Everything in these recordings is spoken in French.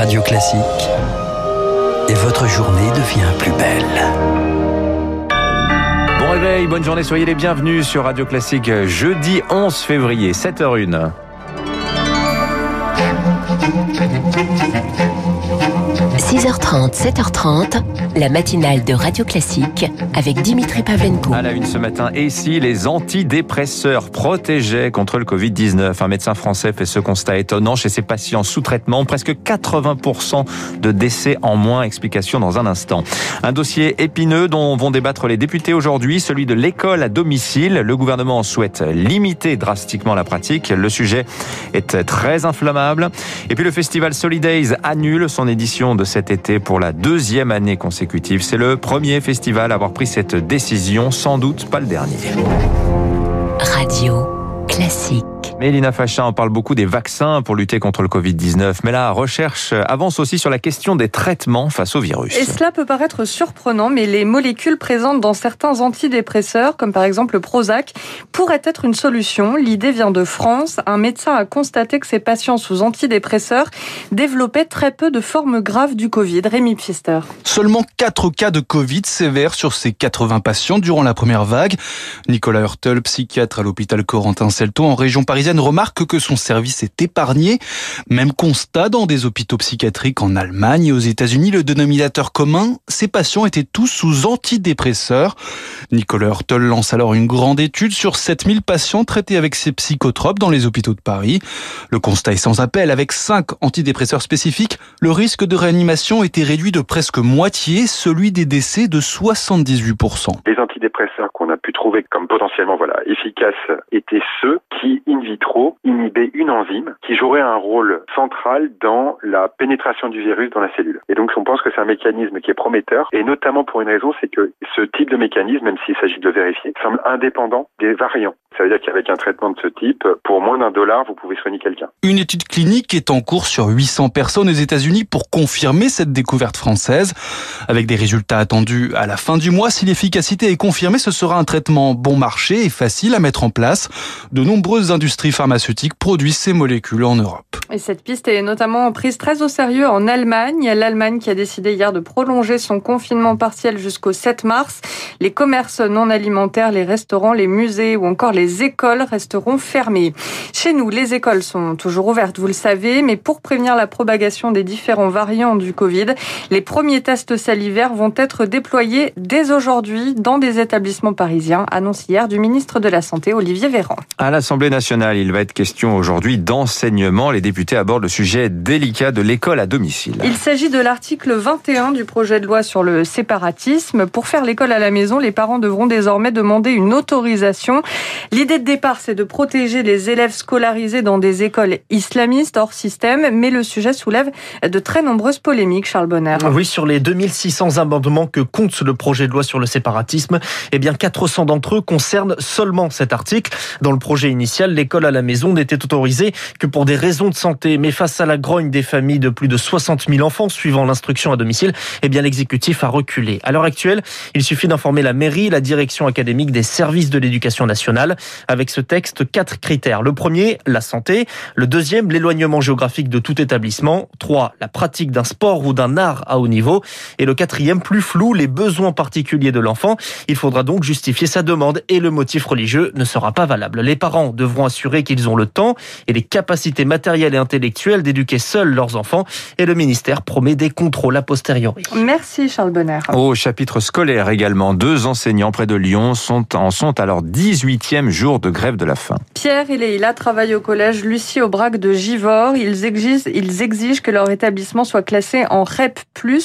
Radio Classique. Et votre journée devient plus belle. Bon réveil, bonne journée, soyez les bienvenus sur Radio Classique jeudi 11 février, 7h01. 6h30, 7h30, la matinale de Radio Classique avec Dimitri Pavlenko. À la une ce matin, et si les antidépresseurs protégeaient contre le Covid-19 Un médecin français fait ce constat étonnant chez ses patients sous traitement. Presque 80% de décès en moins. Explication dans un instant. Un dossier épineux dont vont débattre les députés aujourd'hui, celui de l'école à domicile. Le gouvernement souhaite limiter drastiquement la pratique. Le sujet est très inflammable. Et puis le festival Solidays annule son édition de cet été pour la deuxième année consécutive. C'est le premier festival à avoir pris cette décision, sans doute pas le dernier. Radio Classique. Mélina Fachin en parle beaucoup des vaccins pour lutter contre le Covid-19, mais la recherche avance aussi sur la question des traitements face au virus. Et cela peut paraître surprenant, mais les molécules présentes dans certains antidépresseurs, comme par exemple le Prozac, pourraient être une solution. L'idée vient de France. Un médecin a constaté que ses patients sous antidépresseurs développaient très peu de formes graves du Covid. Rémi Pfister. Seulement 4 cas de Covid sévères sur ces 80 patients durant la première vague. Nicolas Hurtel, psychiatre à l'hôpital Corentin-Celto en région parisienne, remarque que son service est épargné. Même constat dans des hôpitaux psychiatriques en Allemagne et aux États-Unis. Le dénominateur commun, ces patients étaient tous sous antidépresseurs. Nicolas Hurtel lance alors une grande étude sur 7000 patients traités avec ces psychotropes dans les hôpitaux de Paris. Le constat est sans appel. Avec 5 antidépresseurs spécifiques, le risque de réanimation était réduit de presque moitié, celui des décès de 78%. Les antidépresseurs qu'on a pu trouver comme potentiellement voilà efficaces étaient ceux qui in inhibaient une enzyme qui jouerait un rôle central dans la pénétration du virus dans la cellule. Et donc on pense que c'est un mécanisme qui est prometteur et notamment pour une raison, c'est que ce type de mécanisme, même s'il s'agit de le vérifier, semble indépendant des variants. Ça veut dire qu'avec un traitement de ce type, pour moins d'un dollar, vous pouvez soigner quelqu'un. Une étude clinique est en cours sur 800 personnes aux États-Unis pour confirmer cette découverte française. Avec des résultats attendus à la fin du mois, si l'efficacité est confirmée, ce sera un traitement bon marché et facile à mettre en place. De nombreuses industries pharmaceutiques produisent ces molécules en Europe. Et cette piste est notamment prise très au sérieux en Allemagne. L'Allemagne qui a décidé hier de prolonger son confinement partiel jusqu'au 7 mars. Les commerces non alimentaires, les restaurants, les musées ou encore les écoles resteront fermés. Chez nous, les écoles sont toujours ouvertes, vous le savez, mais pour prévenir la propagation des différents variants du Covid, les premiers tests salivaires vont être déployés dès aujourd'hui dans des établissements parisiens, annonce hier du ministre de la Santé, Olivier Véran. À l'Assemblée nationale, il va être question aujourd'hui d'enseignement. Les députés abordent le sujet délicat de l'école à domicile. Il s'agit de l'article 21 du projet de loi sur le séparatisme. Pour faire l'école à la maison, les parents devront désormais demander une autorisation. L'idée de départ, c'est de protéger les élèves scolarisés dans des écoles islamistes hors système, mais le sujet soulève de très nombreuses polémiques, Charles Bonner. Oui, sur les 2600 amendements que compte le projet de loi sur le séparatisme, eh bien 400 d'entre eux concernent seulement cet article. Dans le projet initial, l'école à la maison n'était autorisée que pour des raisons de santé, mais face à la grogne des familles de plus de 60 000 enfants suivant l'instruction à domicile, eh bien l'exécutif a reculé. À l'heure actuelle, il suffit d'informer la mairie, la direction académique des services de l'éducation nationale. Avec ce texte, quatre critères. Le premier, la santé. Le deuxième, l'éloignement géographique de tout établissement. Trois, la pratique d'un sport ou d'un art à haut niveau. Et le quatrième, plus flou, les besoins particuliers de l'enfant. Il faudra donc justifier sa demande et le motif religieux ne sera pas valable. Les parents devront assurer qu'ils ont le temps et les capacités matérielles et intellectuelles d'éduquer seuls leurs enfants. Et le ministère promet des contrôles a posteriori. Merci Charles Bonner. Au chapitre scolaire également, deux enseignants près de Lyon sont en sont à leur 18e jour de grève de la faim. Pierre et Leïla travaillent au collège Lucie Aubrac de Givors. Ils exigent, ils exigent que leur établissement soit classé en REP+,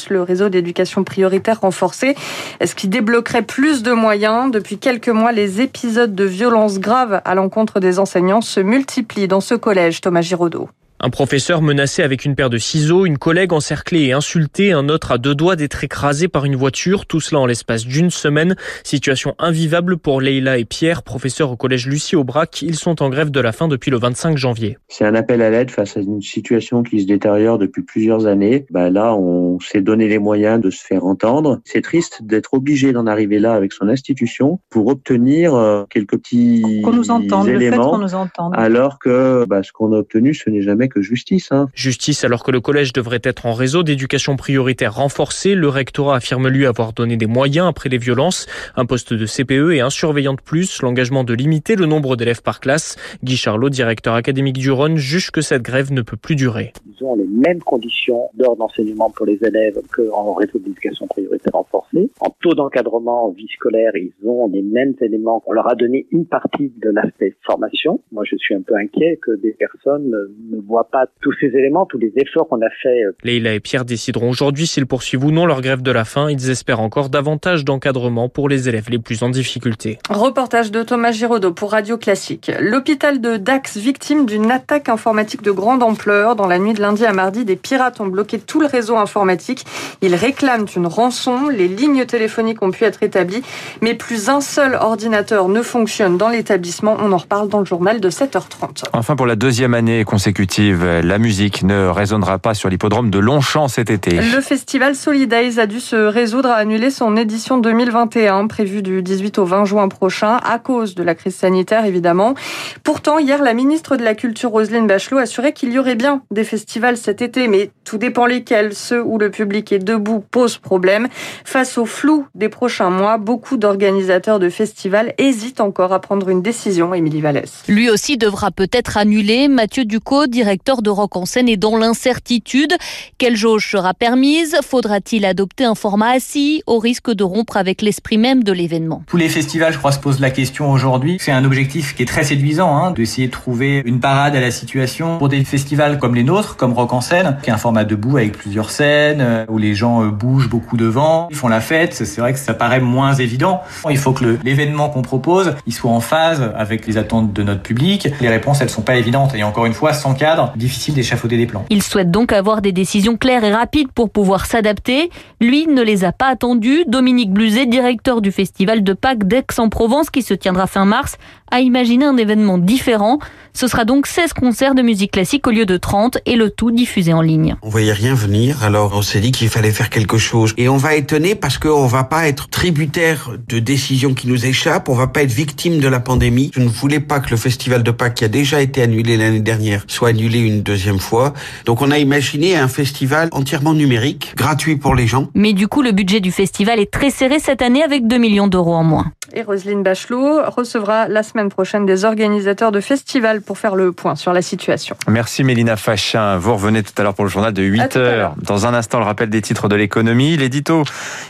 le réseau d'éducation prioritaire renforcé, ce qui débloquerait plus de moyens. Depuis quelques mois, les épisodes de violence graves à l'encontre des enseignants se multiplient dans ce collège, Thomas Giraudot. Un professeur menacé avec une paire de ciseaux, une collègue encerclée et insultée, un autre à deux doigts d'être écrasé par une voiture, tout cela en l'espace d'une semaine. Situation invivable pour Leïla et Pierre, professeurs au collège Lucie Aubrac. Ils sont en grève de la faim depuis le 25 janvier. C'est un appel à l'aide face à une situation qui se détériore depuis plusieurs années. Bah là, on s'est donné les moyens de se faire entendre. C'est triste d'être obligé d'en arriver là avec son institution pour obtenir euh, quelques petits Qu'on nous entende, le fait éléments, qu'on nous entende. alors que bah, ce qu'on a obtenu, ce n'est jamais jamais que justice. Hein. Justice alors que le collège devrait être en réseau d'éducation prioritaire renforcé. Le rectorat affirme lui avoir donné des moyens après les violences. Un poste de CPE et un surveillant de plus. L'engagement de limiter le nombre d'élèves par classe. Guy Charlot, directeur académique du Rhône, juge que cette grève ne peut plus durer. Ils ont les mêmes conditions d'heures d'enseignement pour les élèves qu'en réseau d'éducation prioritaire renforcée. En taux d'encadrement en vie scolaire, ils ont les mêmes éléments. On leur a donné une partie de l'aspect formation. Moi, je suis un peu inquiet que des personnes ne voient pas tous ces éléments, tous les efforts qu'on a fait. Leïla et Pierre décideront aujourd'hui s'ils poursuivent ou non leur grève de la faim. Ils espèrent encore davantage d'encadrement pour les élèves les plus en difficulté. Reportage de Thomas Giraudot pour Radio Classique. L'hôpital de Dax, victime d'une attaque informatique de grande ampleur. Dans la nuit de lundi à mardi, des pirates ont bloqué tout le réseau informatique. Ils réclament une rançon. Les lignes téléphoniques ont pu être établies, mais plus un seul ordinateur ne fonctionne dans l'établissement. On en reparle dans le journal de 7h30. Enfin, pour la deuxième année consécutive, la musique ne résonnera pas sur l'hippodrome de Longchamp cet été. Le festival Solidays a dû se résoudre à annuler son édition 2021, prévue du 18 au 20 juin prochain, à cause de la crise sanitaire évidemment. Pourtant, hier, la ministre de la Culture, Roselyne Bachelot, assurait qu'il y aurait bien des festivals cet été, mais tout dépend lesquels. Ceux où le public est debout posent problème. Face au flou des prochains mois, beaucoup d'organisateurs de festivals hésitent encore à prendre une décision, Émilie Vallès. Lui aussi devra peut-être annuler. Mathieu Ducot, directeur de Rock en scène, est dans l'incertitude. Quelle jauge sera permise? Faudra-t-il adopter un format assis au risque de rompre avec l'esprit même de l'événement? Tous les festivals, je crois, se posent la question aujourd'hui. C'est un objectif qui est très séduisant, hein, d'essayer de trouver une parade à la situation pour des festivals comme les nôtres, comme Rock en scène, qui est un format debout avec plusieurs scènes, euh, où les gens euh, bougent beaucoup devant, ils font la fête. C'est vrai que ça paraît moins évident. Il faut que l'événement qu'on propose, il soit en phase avec les attentes de notre public. Les réponses, elles sont pas évidentes. Et encore une fois, sans cadre, difficile d'échafauder des plans. Il souhaite donc avoir des décisions claires et rapides pour pouvoir s'adapter. Lui ne les a pas attendues. Dominique Bluzet, directeur du festival de Pâques d'Aix-en-Provence qui se tiendra fin mars, a imaginé un événement différent. Ce sera donc 16 concerts de musique classique au lieu de 30 et le tout diffusé en ligne. On voyait rien venir, alors on s'est dit qu'il fallait faire quelque chose. Et on va étonner parce qu'on va pas être tributaire de décisions qui nous échappent, on va pas être victime de la pandémie. Je ne voulais pas que le festival de Pâques qui a déjà été annulé l'année dernière soit annulé une deuxième fois. Donc on a imaginé un festival entièrement numérique, gratuit pour les gens. Mais du coup, le budget du festival est très serré cette année avec 2 millions d'euros en moins. Et Roselyne Bachelot recevra la semaine prochaine des organisateurs de festivals pour faire le point sur la situation. Merci Mélina Fachin. Vous revenez tout à l'heure pour le journal de 8 heures. Dans un instant, le rappel des titres de l'économie. L'édito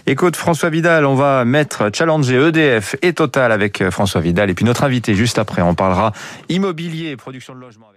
écoute François Vidal. On va mettre challenger EDF et Total avec François Vidal. Et puis notre invité juste après, on parlera immobilier, production de logement.